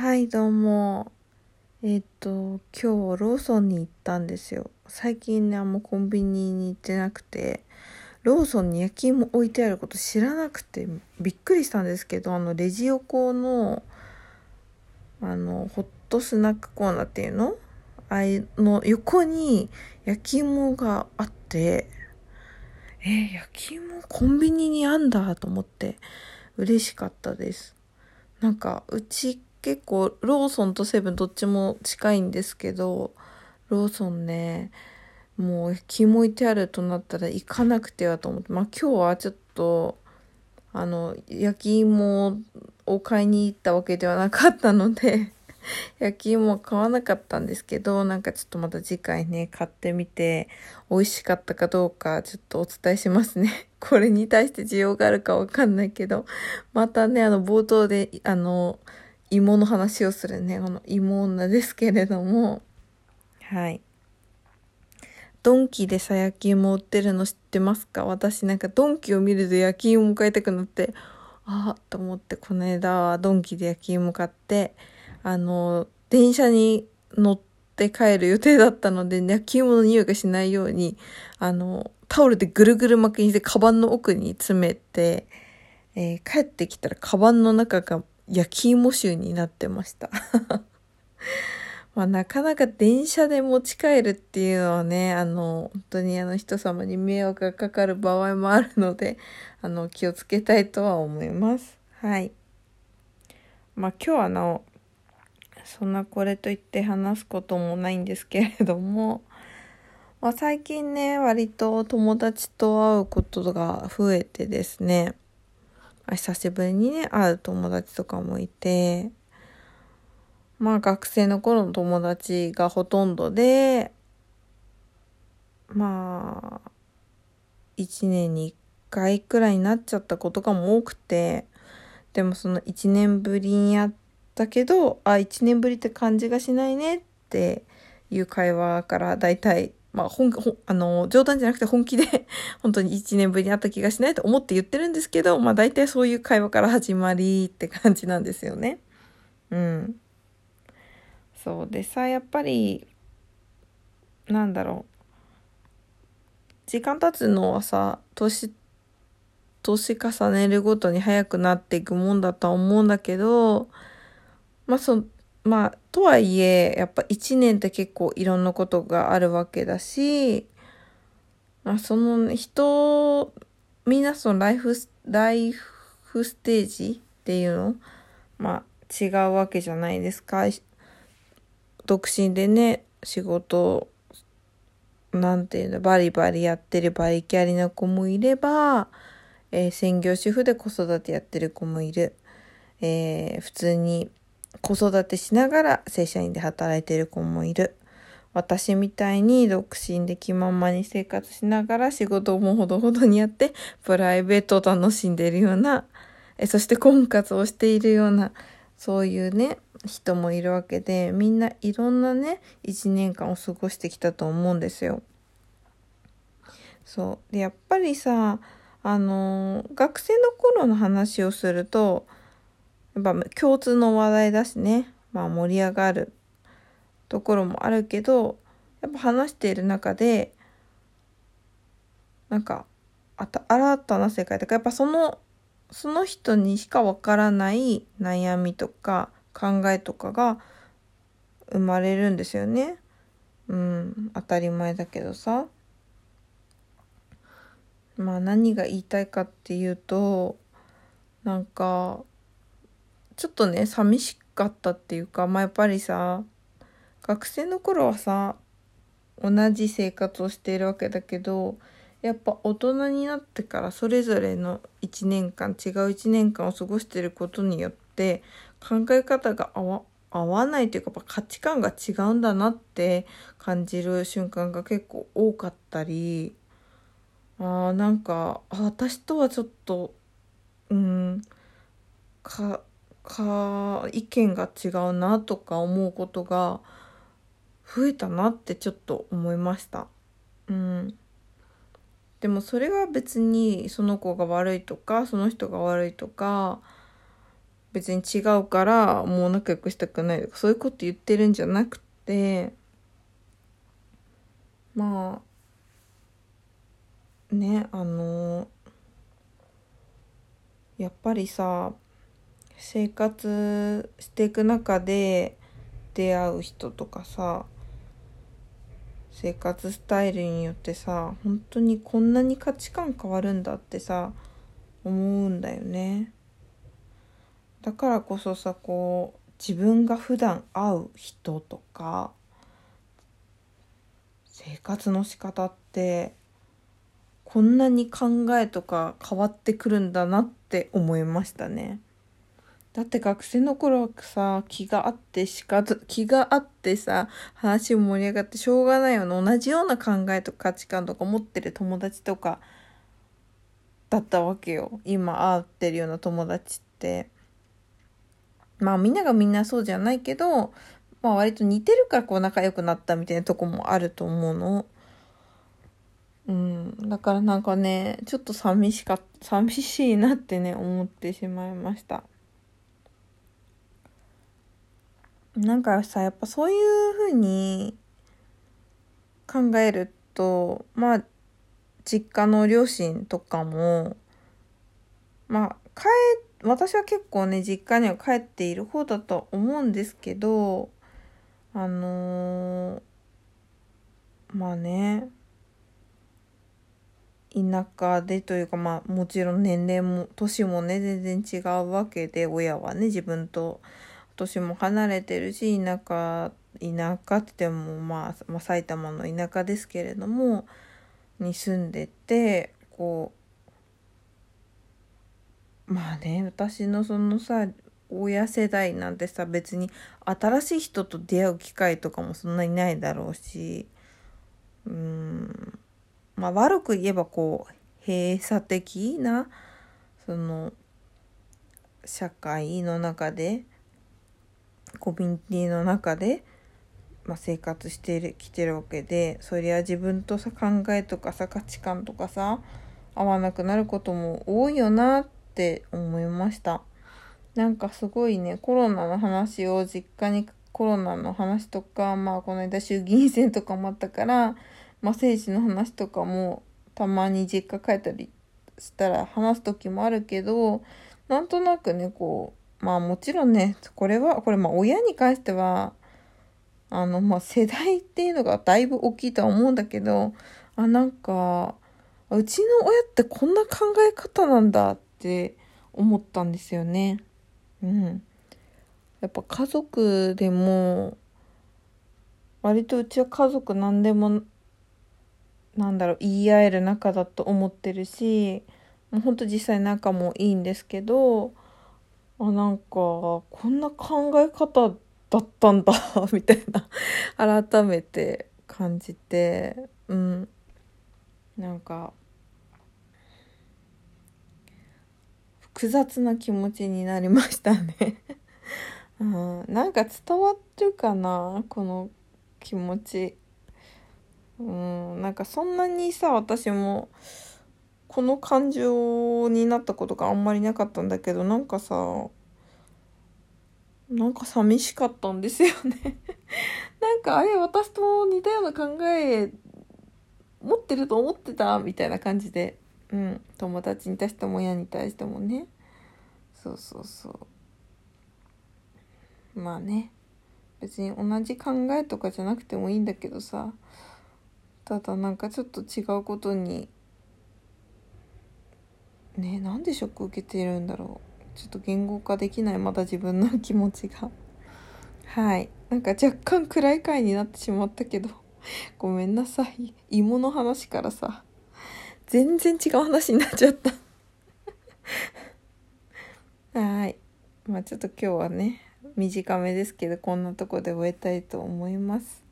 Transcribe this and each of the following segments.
はい、どうも。えっと、今日ローソンに行ったんですよ。最近ね、あんまコンビニに行ってなくて、ローソンに焼き芋置いてあること知らなくてびっくりしたんですけど、あの、レジ横の、あの、ホットスナックコーナーっていうの？あいの横に焼き芋があって、えー焼き芋コンビニにあんだと思って嬉しかったです。なんかうち結構ローソンとセブンどっちも近いんですけどローソンねもう気もいてあるとなったら行かなくてはと思ってまあ今日はちょっとあの焼き芋を買いに行ったわけではなかったので 焼き芋は買わなかったんですけどなんかちょっとまた次回ね買ってみて美味しかったかどうかちょっとお伝えしますね。これに対して需要があるかわかんないけどまたねあの冒頭であの芋の話をするね。この芋女ですけれども。はい。ドンキでさ焼き芋売ってるの知ってますか？私なんかドンキを見ると焼き芋買いたくなって。ああと思ってこの間はドンキで焼き芋買って。あの電車に乗って帰る予定だったので焼き芋の匂いがしないようにあのタオルでぐるぐる巻きにしてカバンの奥に詰めて、えー帰ってきたらカバンの中が焼き芋臭になってました。まあ、なかなか電車で持ち帰るっていうのはね、あの、本当にあの人様に迷惑がかかる場合もあるので、あの、気をつけたいとは思います。はい。まあ今日はあの、そんなこれといって話すこともないんですけれども、まあ最近ね、割と友達と会うことが増えてですね、久しぶりにね、会う友達とかもいて、まあ学生の頃の友達がほとんどで、まあ、1年に1回くらいになっちゃったことがも多くて、でもその1年ぶりに会ったけど、あ、1年ぶりって感じがしないねっていう会話から大体、まあ本、ほあの、冗談じゃなくて本気で 本当に1年ぶりに会った気がしないと思って言ってるんですけど、まあ大体そういう会話から始まりって感じなんですよね。うん。そうでさ、やっぱり、なんだろう。時間経つのはさ、年、年重ねるごとに早くなっていくもんだとは思うんだけど、まあそ、まあ、とはいえ、やっぱ一年って結構いろんなことがあるわけだし、まあその人、みんなそのライフ、ライフステージっていうのまあ違うわけじゃないですか。独身でね、仕事、なんていうの、バリバリやってるバリキャリな子もいれば、えー専業主婦で子育てやってる子もいる。えー普通に子育てしながら正社員で働いてる子もいる。私みたいに独身で気ままに生活しながら仕事もほどほどにやってプライベートを楽しんでいるような、えそして婚活をしているような、そういうね、人もいるわけで、みんないろんなね、一年間を過ごしてきたと思うんですよ。そう。で、やっぱりさ、あの学生の頃の話をすると、やっぱ共通の話題だしね、まあ盛り上がるところもあるけど、やっぱ話している中で、なんか、あた新たな世界とか、やっぱその、その人にしかわからない悩みとか考えとかが生まれるんですよね。うん、当たり前だけどさ。まあ何が言いたいかっていうと、なんか、ちょっとね、寂しかったっていうか、まあやっぱりさ、学生の頃はさ、同じ生活をしているわけだけど、やっぱ大人になってからそれぞれの1年間、違う1年間を過ごしてることによって、考え方が合わないというか、やっぱ価値観が違うんだなって感じる瞬間が結構多かったり、あーなんか、私とはちょっと、うん、か、か、意見が違うなとか思うことが増えたなってちょっと思いました。うん。でもそれは別にその子が悪いとか、その人が悪いとか、別に違うからもう仲良くしたくないとかそういうこと言ってるんじゃなくてまあねあのやっぱりさ生活していく中で出会う人とかさ生活スタイルによってさ本当にこんなに価値観変わるんだってさ思うんだよねだからこそさこう自分が普段会う人とか生活の仕方ってこんなに考えとか変わってくるんだなって思いましたね。だって学生の頃はさ気があってしか気があってさ話も盛り上がってしょうがないよね。同じような考えとか価値観とか持ってる友達とかだったわけよ。今会ってるような友達って。まあみんながみんなそうじゃないけどまあ割と似てるからこう仲良くなったみたいなとこもあると思うの。うん、だからなんかねちょっと寂しか寂しいなってね思ってしまいました。なんかさやっぱそういうふうに考えるとまあ実家の両親とかもまあ帰私は結構ね実家には帰っている方だと思うんですけどあのー、まあね田舎でというかまあもちろん年齢も年もね全然違うわけで親はね自分と年も離れてるし田舎田舎って言っても、まあ、まあ埼玉の田舎ですけれどもに住んでてこうまあね私のそのさ親世代なんてさ別に新しい人と出会う機会とかもそんなにないだろうしうんまあ悪く言えばこう閉鎖的なその社会の中でコミュニティの中で、まあ、生活してきてるわけでそりゃ自分とさ考えとかさ価値観とかさ合わなくなることも多いよなって思いました。なんかすごいねコロナの話を実家にコロナの話とかまあこの間衆議院選とかもあったからまあ、政治の話とかもたまに実家帰ったりしたら話す時もあるけどなんとなくねこうまあもちろんねこれはこれまあ親に関してはあのまあ世代っていうのがだいぶ大きいとは思うんだけどあなんかうちの親ってこんな考え方なんだって思ったんですよね。うん。やっぱ家族でも割とうちは家族何でもなんだろう言い合える仲だと思ってるしもうほんと実際仲もいいんですけどあなんかこんな考え方だったんだ みたいな改めて感じてうん。なんか複雑な気持ちになりましたね。うん、なんか伝わってるかなこの気持ち。うん。なんかそんなにさ私もこの感情になったことがあんまりなかったんだけどなんかさなんか寂しかったんですよね。なんかあれ私と似たような考え持ってると思ってたみたいな感じで。うん友達に対しても親に対してもね。そうそうそう。まあね。別に同じ考えとかじゃなくてもいいんだけどさ。ただなんかちょっと違うことにねなんでショック受けてるんだろう。ちょっと言語化できないまだ自分の気持ちが。はい。なんか若干暗い回になってしまったけど。ごめんなさい。芋の話からさ。全然違う話になっちゃった。はい。まあちょっと今日はね短めですけどこんなとこで終えたいと思います。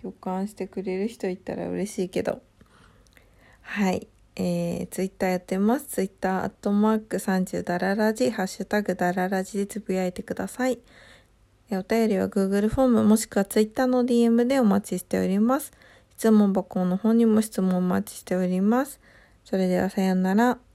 共感してくれる人いたら嬉しいけど。はい。えー、ツイッターやってます。ツイッター、アットマーク30ダララジ、ハッシュタグダララジでつぶやいてください。えお便りは Google フォームもしくはツイッターの DM でお待ちしております。質問箱の方にも質問お待ちしております。それではさようなら。